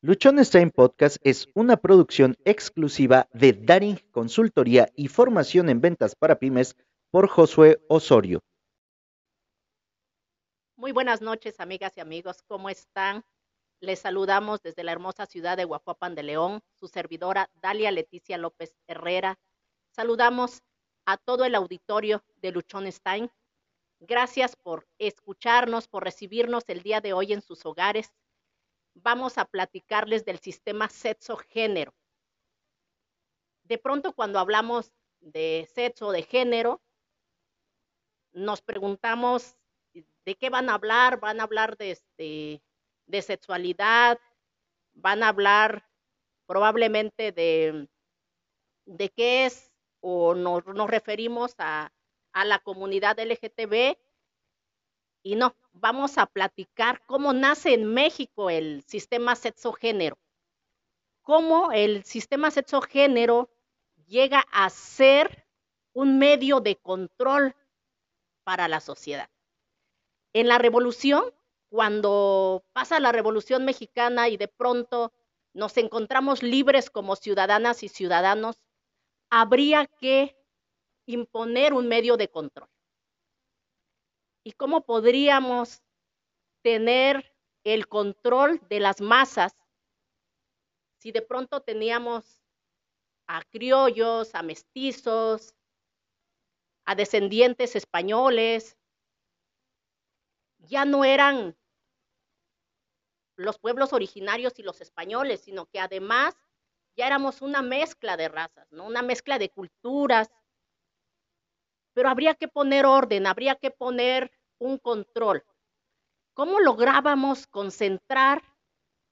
Luchonstein Podcast es una producción exclusiva de Daring Consultoría y Formación en Ventas para Pymes por Josué Osorio. Muy buenas noches, amigas y amigos. ¿Cómo están? Les saludamos desde la hermosa ciudad de Guajuapan de León, su servidora Dalia Leticia López Herrera. Saludamos a todo el auditorio de Luchonstein. Gracias por escucharnos, por recibirnos el día de hoy en sus hogares vamos a platicarles del sistema sexo-género. De pronto cuando hablamos de sexo, de género, nos preguntamos de qué van a hablar, van a hablar de, este, de sexualidad, van a hablar probablemente de, de qué es o nos, nos referimos a, a la comunidad LGTB y no, vamos a platicar cómo nace en México el sistema sexo-género, cómo el sistema sexo-género llega a ser un medio de control para la sociedad. En la revolución, cuando pasa la revolución mexicana y de pronto nos encontramos libres como ciudadanas y ciudadanos, habría que imponer un medio de control y cómo podríamos tener el control de las masas si de pronto teníamos a criollos, a mestizos, a descendientes españoles, ya no eran los pueblos originarios y los españoles, sino que además ya éramos una mezcla de razas, ¿no? una mezcla de culturas. Pero habría que poner orden, habría que poner un control. ¿Cómo lográbamos concentrar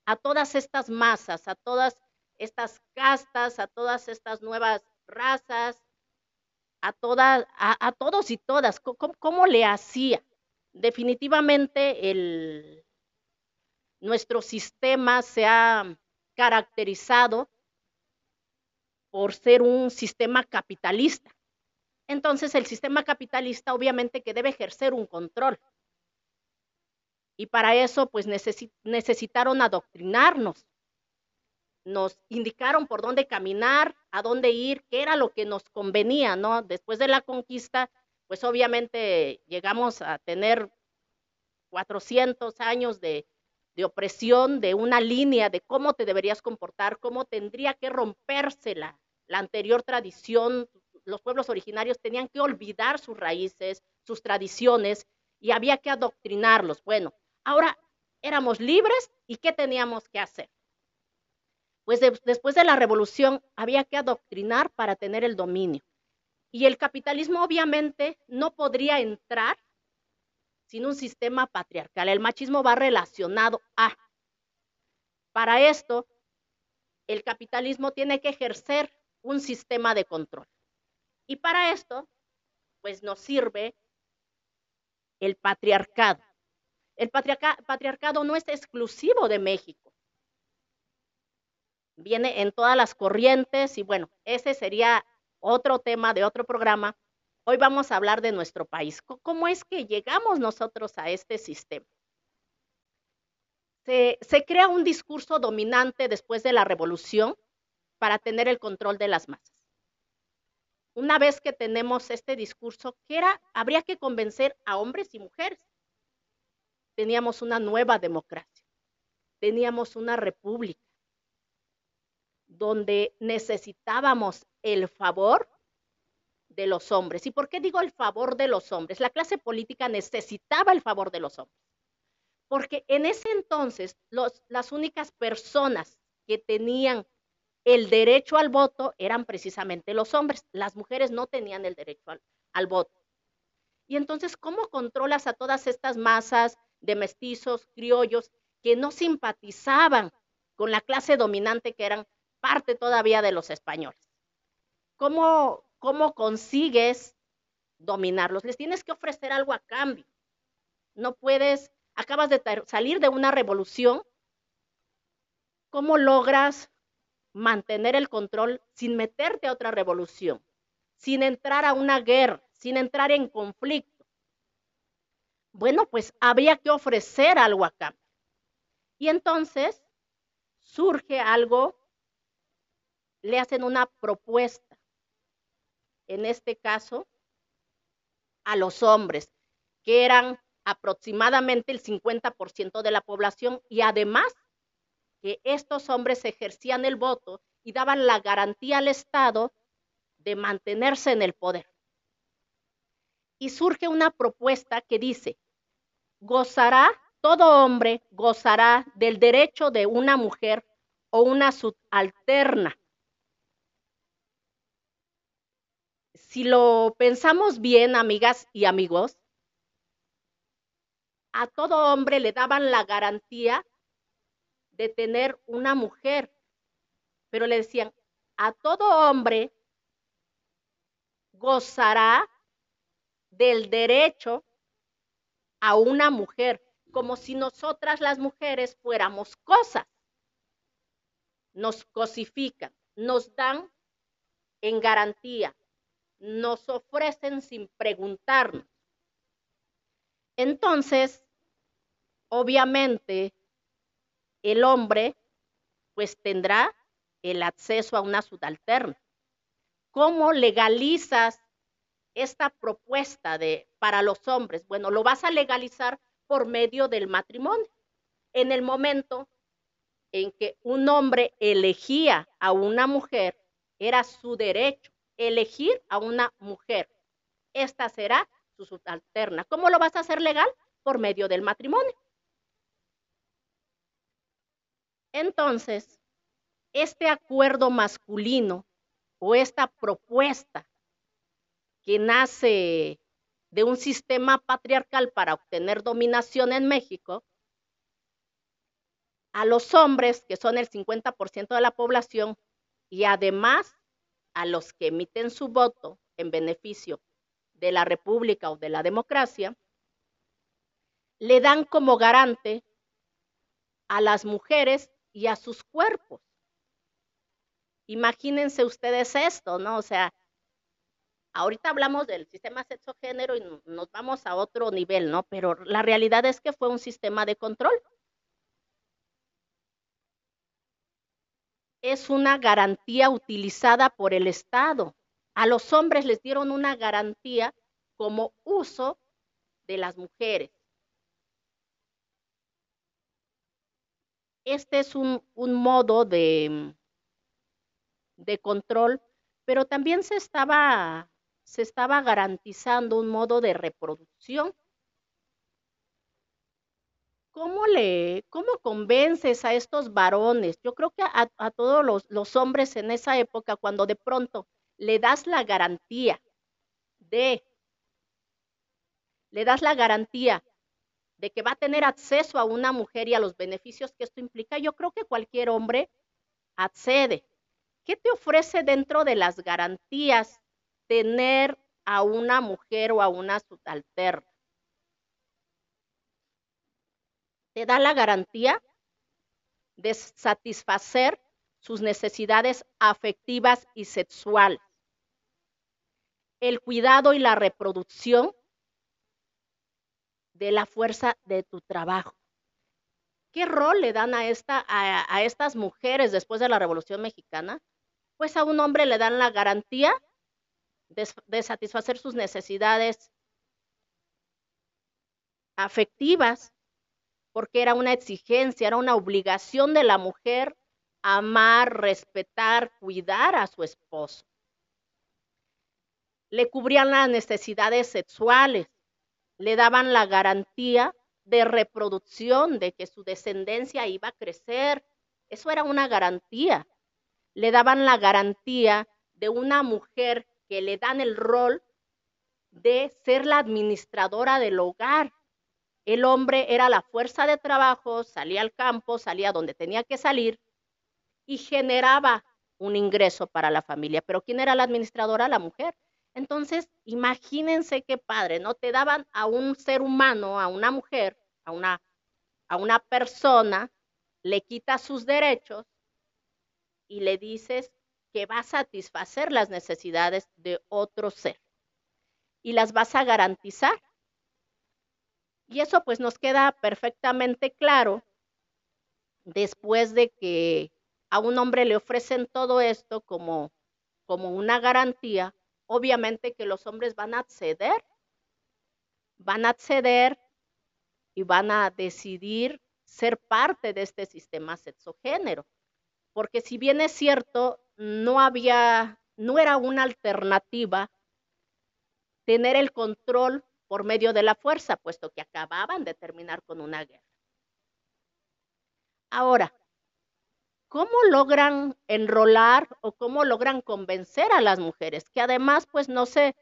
a todas estas masas, a todas estas castas, a todas estas nuevas razas, a, todas, a, todos y todas? ¿Cómo, le hacía? Definitivamente el, nuestro sistema se ha caracterizado por ser un sistema capitalista. Entonces el sistema capitalista obviamente que debe ejercer un control. Y para eso pues necesitaron adoctrinarnos. Nos indicaron por dónde caminar, a dónde ir, qué era lo que nos convenía, ¿no? Después de la conquista, pues obviamente llegamos a tener 400 años de, opresión, de una línea de cómo te deberías comportar, cómo tendría que romperse la, la anterior tradición, los pueblos originarios tenían que olvidar sus raíces, sus tradiciones y había que adoctrinarlos. Bueno, ahora éramos libres y ¿qué teníamos que hacer? Pues después de la revolución había que adoctrinar para tener el dominio. Y el capitalismo obviamente no podría entrar sin un sistema patriarcal. El machismo va relacionado a. Para esto, el capitalismo tiene que ejercer un sistema de control. Y para esto, pues nos sirve el patriarcado. El patriarcado no es exclusivo de México. Viene en todas las corrientes y bueno, ese sería otro tema de otro programa. Hoy vamos a hablar de nuestro país. ¿Cómo es que llegamos nosotros a este sistema? Se, crea un discurso dominante después de la revolución para tener el control de las masas una vez que tenemos este discurso, que era, habría que convencer a hombres y mujeres. Teníamos una nueva democracia, teníamos una república donde necesitábamos el favor de los hombres. ¿Y por qué digo el favor de los hombres? La clase política necesitaba el favor de los hombres. Porque en ese entonces las únicas personas que tenían el derecho al voto eran precisamente los hombres. Las mujeres no tenían el derecho al, voto. Y entonces, ¿cómo controlas a todas estas masas de mestizos, criollos, que no simpatizaban con la clase dominante que eran parte todavía de los españoles? ¿Cómo, cómo consigues dominarlos? Les tienes que ofrecer algo a cambio. No puedes, acabas de salir de una revolución. ¿Cómo logras mantener el control sin meterte a otra revolución, sin entrar a una guerra, sin entrar en conflicto. Bueno, pues había que ofrecer algo acá. Y entonces surge algo, le hacen una propuesta, en este caso, a los hombres, que eran aproximadamente el 50% de la población y además que estos hombres ejercían el voto y daban la garantía al Estado de mantenerse en el poder. Y surge una propuesta que dice, gozará, todo hombre gozará del derecho de una mujer o una subalterna. Si lo pensamos bien, amigas y amigos, a todo hombre le daban la garantía de tener una mujer pero le decían, a todo hombre gozará del derecho a una mujer, como si nosotras las mujeres fuéramos cosas. Nos cosifican, nos dan en garantía, nos ofrecen sin preguntarnos. Entonces, obviamente, el hombre pues tendrá el acceso a una subalterna. ¿Cómo legalizas esta propuesta de para los hombres? Bueno, lo vas a legalizar por medio del matrimonio. En el momento en que un hombre elegía a una mujer, era su derecho elegir a una mujer. Esta será su subalterna. ¿Cómo lo vas a hacer legal? Por medio del matrimonio. Entonces, este acuerdo masculino o esta propuesta que nace de un sistema patriarcal para obtener dominación en México, a los hombres, que son el 50% de la población, y además a los que emiten su voto en beneficio de la república o de la democracia, le dan como garante a las mujeres y a sus cuerpos. Imagínense ustedes esto, ¿no? O sea, ahorita hablamos del sistema sexo-género y nos vamos a otro nivel, ¿no? Pero la realidad es que fue un sistema de control. Es una garantía utilizada por el Estado. A los hombres les dieron una garantía como uso de las mujeres. Este es un, un modo de, de control, pero también se estaba, se estaba garantizando un modo de reproducción. ¿Cómo, le, ¿Cómo convences a estos varones? Yo creo que a, a todos los, los hombres en esa época, cuando de pronto le das la garantía de, le das la garantía de que va a tener acceso a una mujer y a los beneficios que esto implica, yo creo que cualquier hombre accede. ¿Qué te ofrece dentro de las garantías tener a una mujer o a una subalterna? Te da la garantía de satisfacer sus necesidades afectivas y sexuales, el cuidado y la reproducción de la fuerza de tu trabajo. ¿Qué rol le dan a, esta, a, estas mujeres después de la Revolución Mexicana? pues a un hombre le dan la garantía de, satisfacer sus necesidades afectivas, porque era una exigencia, era una obligación de la mujer amar, respetar, cuidar a su esposo. Le cubrían las necesidades sexuales, le daban la garantía de reproducción, de que su descendencia iba a crecer. Eso era una garantía le daban la garantía de una mujer que le dan el rol de ser la administradora del hogar. El hombre era la fuerza de trabajo, salía al campo, salía donde tenía que salir y generaba un ingreso para la familia. Pero ¿quién era la administradora? La mujer. Entonces, imagínense qué padre, ¿no? Te daban a un ser humano, a una mujer, a una, a una persona, le quita sus derechos y le dices que va a satisfacer las necesidades de otro ser y las vas a garantizar. Y eso pues nos queda perfectamente claro después de que a un hombre le ofrecen todo esto como, como una garantía, obviamente que los hombres van a acceder, van a acceder y van a decidir ser parte de este sistema sexogénero. Porque si bien es cierto, no había, no era una alternativa tener el control por medio de la fuerza, puesto que acababan de terminar con una guerra. Ahora, ¿cómo logran enrolar o cómo logran convencer a las mujeres? Que además, pues no se,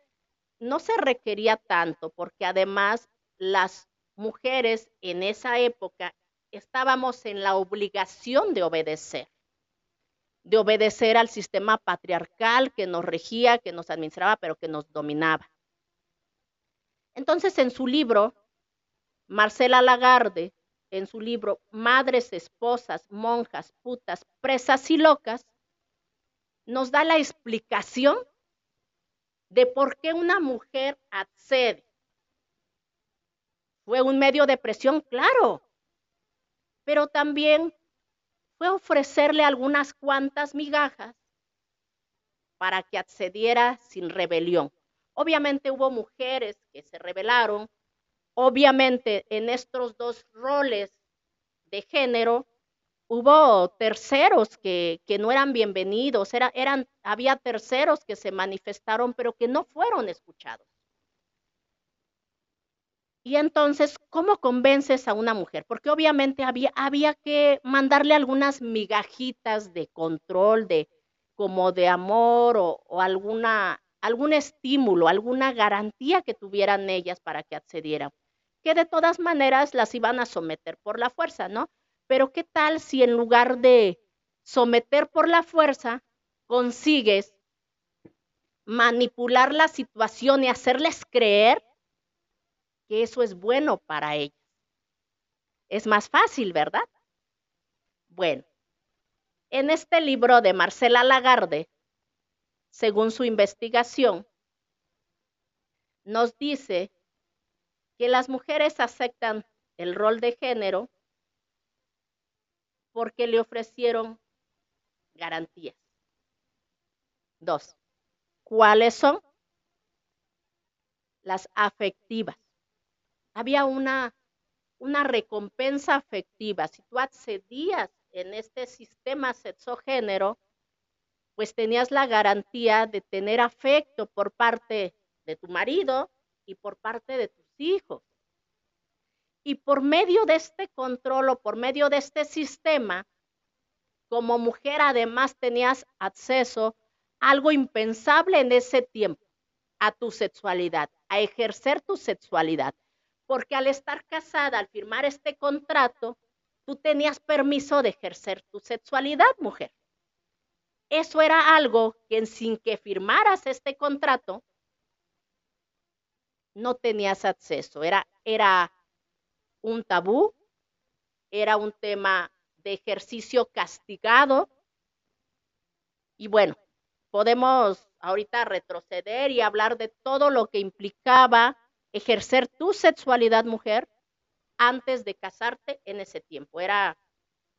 no se requería tanto, porque además las mujeres en esa época estábamos en la obligación de obedecer, de obedecer al sistema patriarcal que nos regía, que nos administraba, pero que nos dominaba. Entonces, en su libro, Marcela Lagarde, en su libro Madres, Esposas, Monjas, Putas, Presas y Locas, nos da la explicación de por qué una mujer accede. Fue un medio de presión, claro, pero también fue ofrecerle algunas cuantas migajas para que accediera sin rebelión. Obviamente hubo mujeres que se rebelaron, obviamente en estos dos roles de género hubo terceros que, que no eran bienvenidos, era, eran, había terceros que se manifestaron pero que no fueron escuchados. Y entonces, ¿cómo convences a una mujer? Porque obviamente había, había que mandarle algunas migajitas de control, de como de amor o, o alguna algún estímulo, alguna garantía que tuvieran ellas para que accedieran, que de todas maneras las iban a someter por la fuerza, ¿no? Pero ¿qué tal si en lugar de someter por la fuerza, consigues manipular la situación y hacerles creer que eso es bueno para ellas? Es más fácil, ¿verdad? Bueno, en este libro de Marcela Lagarde, según su investigación, nos dice que las mujeres aceptan el rol de género porque le ofrecieron garantías. Dos, ¿cuáles son? Las afectivas. Había una, una recompensa afectiva. Si tú accedías en este sistema sexogénero, pues tenías la garantía de tener afecto por parte de tu marido y por parte de tus hijos. Y por medio de este control o por medio de este sistema, como mujer además tenías acceso a algo impensable en ese tiempo, a tu sexualidad, a ejercer tu sexualidad. Porque al estar casada, al firmar este contrato, tú tenías permiso de ejercer tu sexualidad, mujer eso era algo que sin que firmaras este contrato, no tenías acceso. Era, era un tabú, era un tema de ejercicio castigado. Y bueno, podemos ahorita retroceder y hablar de todo lo que implicaba ejercer tu sexualidad mujer antes de casarte en ese tiempo. Era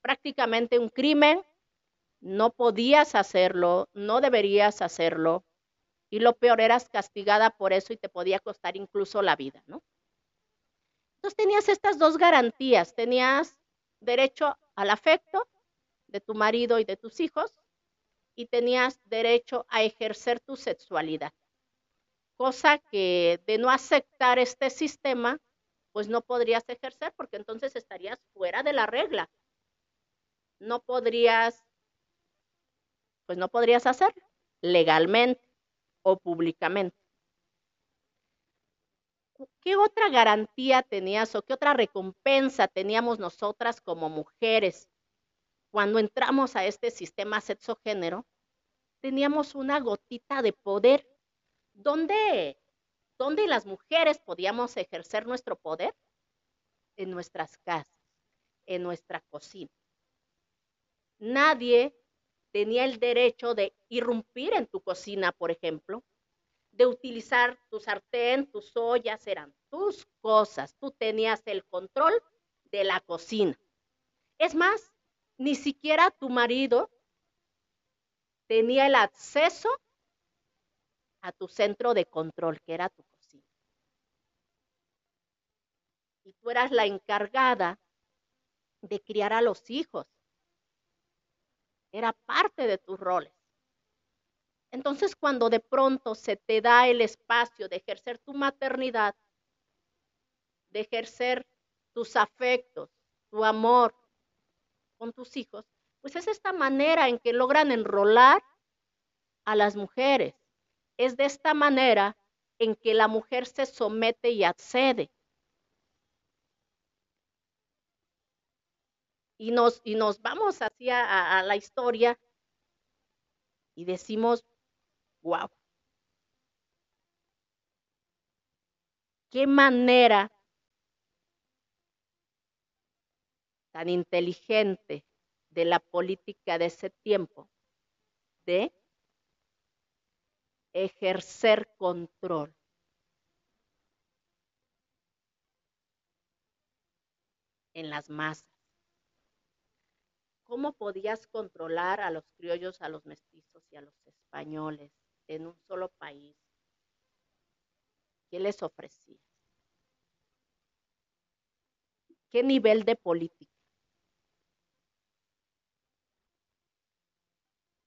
prácticamente un crimen no podías hacerlo, no deberías hacerlo, y lo peor eras castigada por eso y te podía costar incluso la vida, ¿no? Entonces tenías estas dos garantías, tenías derecho al afecto de tu marido y de tus hijos y tenías derecho a ejercer tu sexualidad, cosa que de no aceptar este sistema, pues no podrías ejercer porque entonces estarías fuera de la regla. No podrías pues no podrías hacerlo legalmente o públicamente. ¿Qué otra garantía tenías o qué otra recompensa teníamos nosotras como mujeres cuando entramos a este sistema sexogénero? Teníamos una gotita de poder. ¿Dónde, ¿Dónde las mujeres podíamos ejercer nuestro poder? En nuestras casas, en nuestra cocina. Nadie tenía el derecho de irrumpir en tu cocina, por ejemplo, de utilizar tu sartén, tus ollas, eran tus cosas. Tú tenías el control de la cocina. Es más, ni siquiera tu marido tenía el acceso a tu centro de control, que era tu cocina. Y tú eras la encargada de criar a los hijos. Era parte de tus roles. Entonces, cuando de pronto se te da el espacio de ejercer tu maternidad, de ejercer tus afectos, tu amor con tus hijos, pues es esta manera en que logran enrolar a las mujeres. Es de esta manera en que la mujer se somete y accede. Y nos, y nos vamos hacia a la historia y decimos, wow. Qué manera tan inteligente de la política de ese tiempo de ejercer control. en las masas. ¿Cómo podías controlar a los criollos, a los mestizos y a los españoles en un solo país? ¿Qué les ofrecías? ¿Qué nivel de política?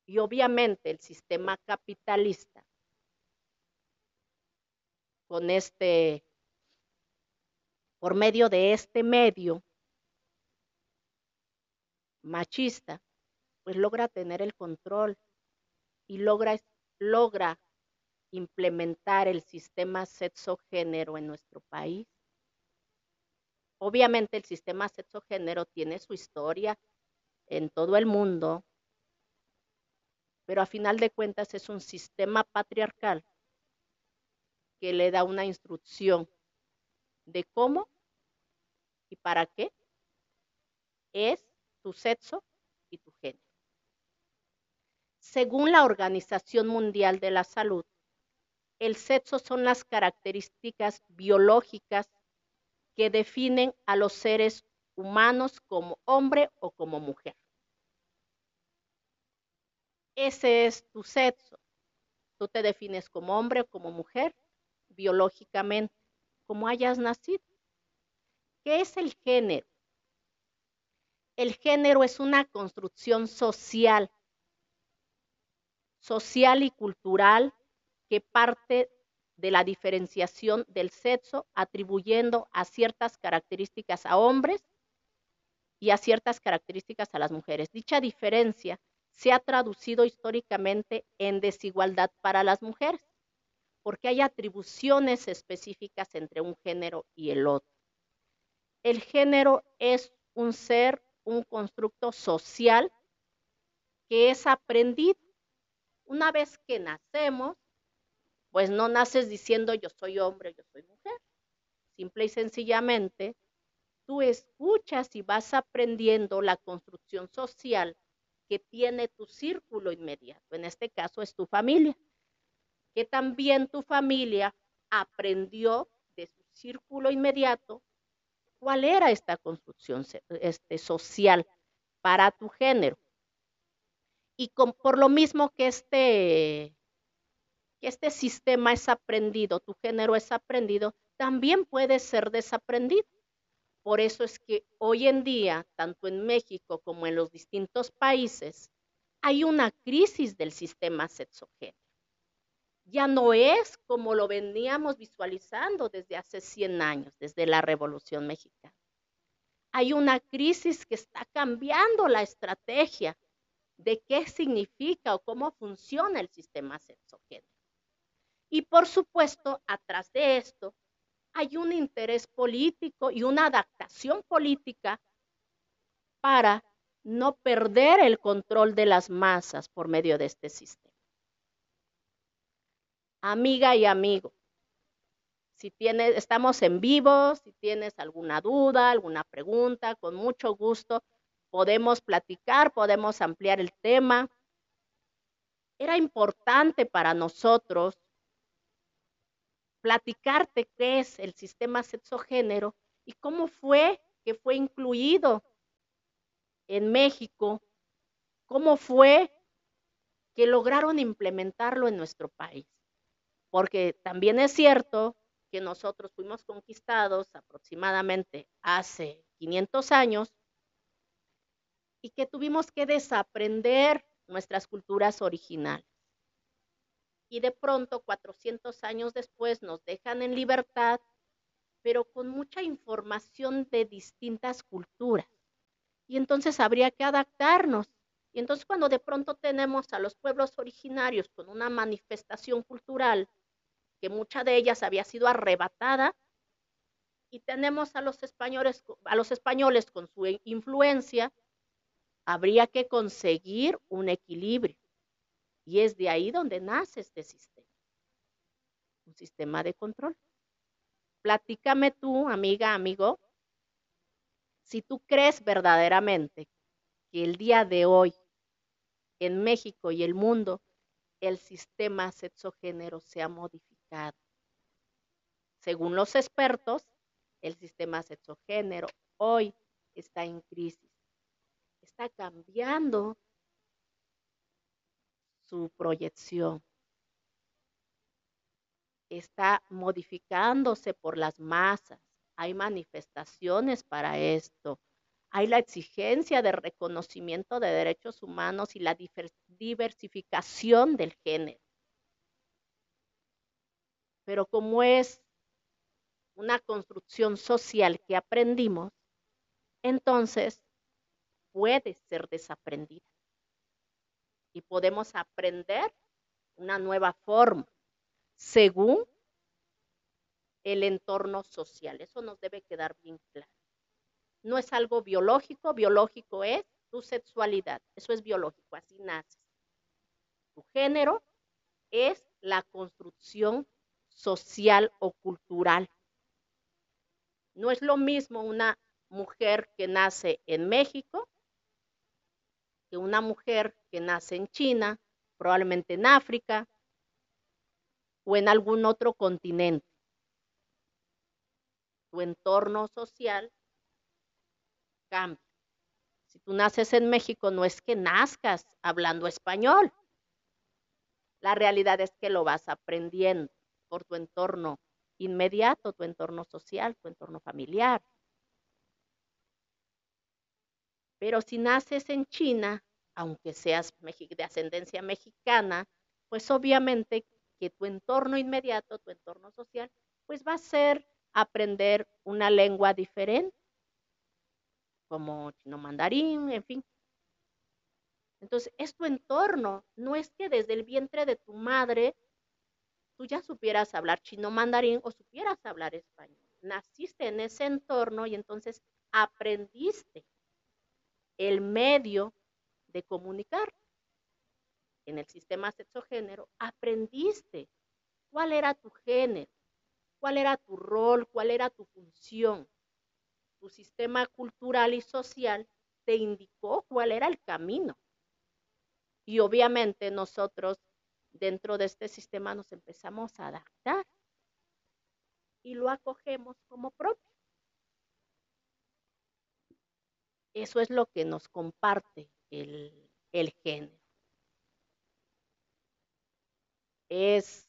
Y obviamente el sistema capitalista, con este, por medio de este medio machista, pues logra tener el control y logra, logra implementar el sistema sexo-género en nuestro país. Obviamente el sistema sexo-género tiene su historia en todo el mundo, pero a final de cuentas es un sistema patriarcal que le da una instrucción de cómo y para qué es tu sexo y tu género. Según la Organización Mundial de la Salud, el sexo son las características biológicas que definen a los seres humanos como hombre o como mujer ese es tu sexo. Tú te defines como hombre o como mujer, biológicamente, como hayas nacido. ¿Qué es el género? El género es una construcción social, social y cultural que parte de la diferenciación del sexo atribuyendo a ciertas características a hombres y a ciertas características a las mujeres. Dicha diferencia se ha traducido históricamente en desigualdad para las mujeres, porque hay atribuciones específicas entre un género y el otro. El género es un ser, un constructo social que es aprendido. Una vez que nacemos, pues no naces diciendo yo soy hombre, yo soy mujer. Simple y sencillamente, tú escuchas y vas aprendiendo la construcción social que tiene tu círculo inmediato, en este caso es tu familia, que también tu familia aprendió de su círculo inmediato cuál era esta construcción este, social para tu género. Y por lo mismo que este, que este sistema es aprendido, tu género es aprendido, también puede ser desaprendido. Por eso es que hoy en día, tanto en México como en los distintos países, hay una crisis del sistema sexogénero. Ya no es como lo veníamos visualizando desde hace 100 años, desde la Revolución Mexicana. Hay una crisis que está cambiando la estrategia de qué significa o cómo funciona el sistema sexogénero. Y por supuesto, atrás de esto hay un interés político y una adaptación política para no perder el control de las masas por medio de este sistema. Amiga y amigo, si tienes, estamos en vivo, si tienes alguna duda, alguna pregunta, con mucho gusto podemos platicar, podemos ampliar el tema. Era importante para nosotros platicarte qué es el sistema sexogénero y cómo fue que fue incluido en México, cómo fue que lograron implementarlo en nuestro país. Porque también es cierto que nosotros fuimos conquistados aproximadamente hace 500 años y que tuvimos que desaprender nuestras culturas originales. Y de pronto, 400 años después, nos dejan en libertad, pero con mucha información de distintas culturas. Y entonces habría que adaptarnos. Y entonces cuando de pronto tenemos a los pueblos originarios con una manifestación cultural, que mucha de ellas había sido arrebatada, y tenemos a los españoles, a los españoles con su influencia, habría que conseguir un equilibrio. Y es de ahí donde nace este sistema. Un sistema de control. Platícame tú, amiga, amigo, si tú crees verdaderamente que el día de hoy en México y el mundo el sistema sexogénero se ha modificado. Según los expertos, el sistema sexogénero hoy está en crisis está cambiando su proyección. Está modificándose por las masas. Hay manifestaciones para esto. Hay la exigencia de reconocimiento de derechos humanos y la diversificación del género. Pero como es una construcción social que aprendimos, entonces puede ser desaprendida. Y podemos aprender una nueva forma según el entorno social. Eso nos debe quedar bien claro. No es algo biológico, biológico es tu sexualidad, eso es biológico, así naces. Tu género es la construcción social o cultural. No es lo mismo una mujer que nace en México que una mujer que nace en China, probablemente en África o en algún otro continente. Tu entorno social cambia. Si tú naces en México, no es que nazcas hablando español. La realidad es que lo vas aprendiendo por tu entorno inmediato, tu entorno social, tu entorno familiar. Pero si naces en China, aunque seas de ascendencia mexicana, pues obviamente que tu entorno inmediato, tu entorno social, pues va a ser aprender una lengua diferente, como chino mandarín, en fin. Entonces, es tu entorno, no es que desde el vientre de tu madre tú ya supieras hablar chino mandarín o supieras hablar español. Naciste en ese entorno y entonces aprendiste el medio de comunicar. En el sistema sexogénero aprendiste cuál era tu género, cuál era tu rol, cuál era tu función. Tu sistema cultural y social te indicó cuál era el camino. Y obviamente nosotros dentro de este sistema nos empezamos a adaptar y lo acogemos como propio. Eso es lo que nos comparte el, género. Es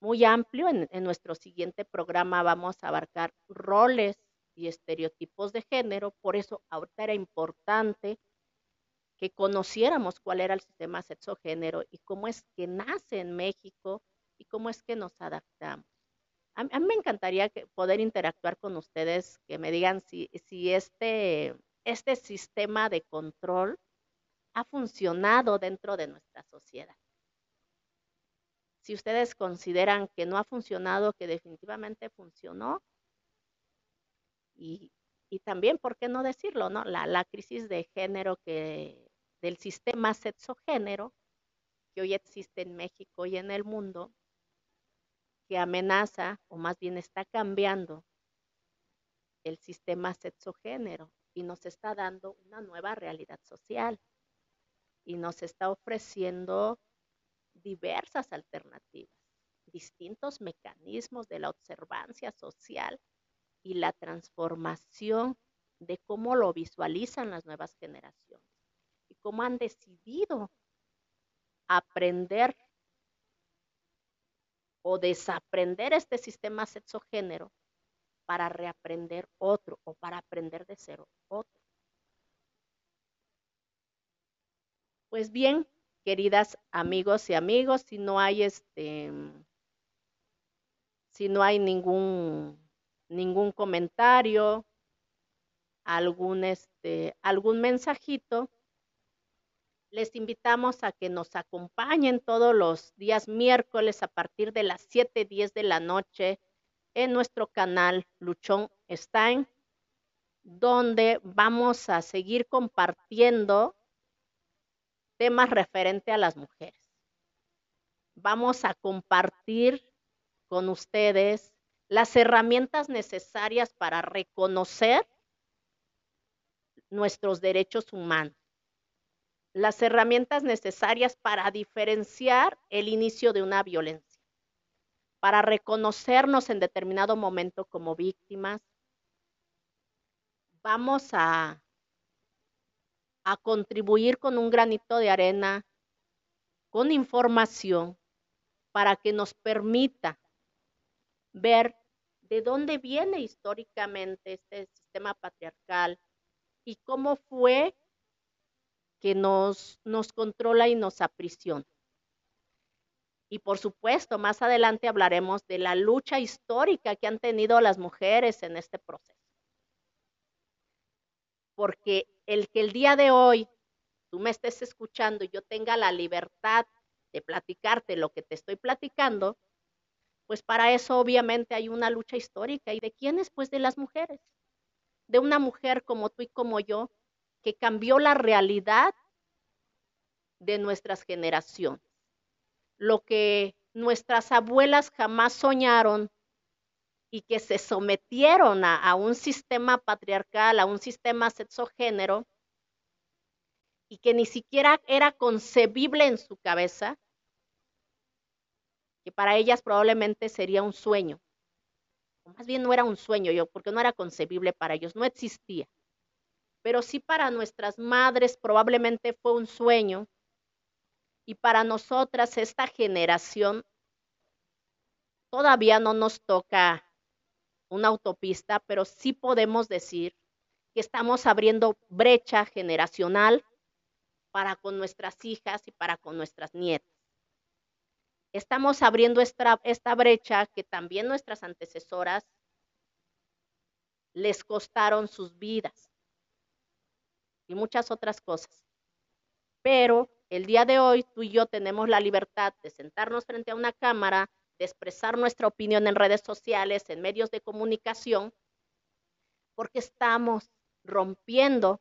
muy amplio. En, en, nuestro siguiente programa vamos a abarcar roles y estereotipos de género. Por eso ahorita era importante que conociéramos cuál era el sistema sexo-género y cómo es que nace en México y cómo es que nos adaptamos. A, mí me encantaría poder interactuar con ustedes, que me digan si, si este este sistema de control ha funcionado dentro de nuestra sociedad. Si ustedes consideran que no ha funcionado, que definitivamente funcionó, y, también, ¿por qué no decirlo? No? La, crisis de género que, del sistema sexogénero que hoy existe en México y en el mundo, que amenaza, o más bien está cambiando el sistema sexogénero y nos está dando una nueva realidad social y nos está ofreciendo diversas alternativas, distintos mecanismos de la observancia social y la transformación de cómo lo visualizan las nuevas generaciones cómo han decidido aprender o desaprender este sistema sexogénero para reaprender otro o para aprender de cero otro. Pues bien, queridas amigos y amigos, si no hay este si no hay ningún ningún comentario, algún este algún mensajito, les invitamos a que nos acompañen todos los días miércoles a partir de las 7:10 de la noche en nuestro canal Luchón Stein, donde vamos a seguir compartiendo temas referentes a las mujeres. Vamos a compartir con ustedes las herramientas necesarias para reconocer nuestros derechos humanos, las herramientas necesarias para diferenciar el inicio de una violencia, para reconocernos en determinado momento como víctimas. Vamos a a contribuir con un granito de arena, con información, para que nos permita ver de dónde viene históricamente este sistema patriarcal y cómo fue que nos, nos controla y nos aprisiona. Y por supuesto, más adelante hablaremos de la lucha histórica que han tenido las mujeres en este proceso. Porque el que el día de hoy tú me estés escuchando y yo tenga la libertad de platicarte lo que te estoy platicando, pues para eso obviamente hay una lucha histórica. ¿Y de quiénes? Pues de las mujeres. De una mujer como tú y como yo, que cambió la realidad de nuestras generaciones. Lo que nuestras abuelas jamás soñaron y que se sometieron a, un sistema patriarcal, a un sistema sexogénero, y que ni siquiera era concebible en su cabeza, que para ellas probablemente sería un sueño. O más bien no era un sueño yo, porque no era concebible para ellos, no existía. Pero sí para nuestras madres probablemente fue un sueño. Y para nosotras, esta generación, todavía no nos toca una autopista, pero sí podemos decir que estamos abriendo brecha generacional para con nuestras hijas y para con nuestras nietas. Estamos abriendo esta, esta brecha que también nuestras antecesoras les costaron sus vidas y muchas otras cosas. Pero el día de hoy tú y yo tenemos la libertad de sentarnos frente a una cámara de expresar nuestra opinión en redes sociales, en medios de comunicación, porque estamos rompiendo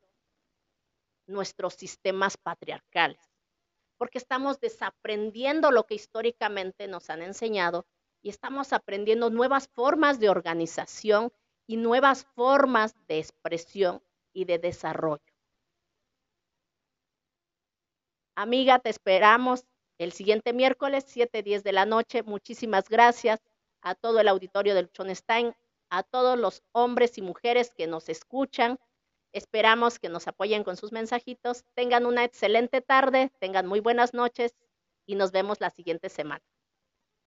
nuestros sistemas patriarcales, porque estamos desaprendiendo lo que históricamente nos han enseñado y estamos aprendiendo nuevas formas de organización y nuevas formas de expresión y de desarrollo. Amiga, te esperamos el siguiente miércoles, 7, 10 de la noche. Muchísimas gracias a todo el auditorio del Chonestein, a todos los hombres y mujeres que nos escuchan. Esperamos que nos apoyen con sus mensajitos. Tengan una excelente tarde, tengan muy buenas noches y nos vemos la siguiente semana.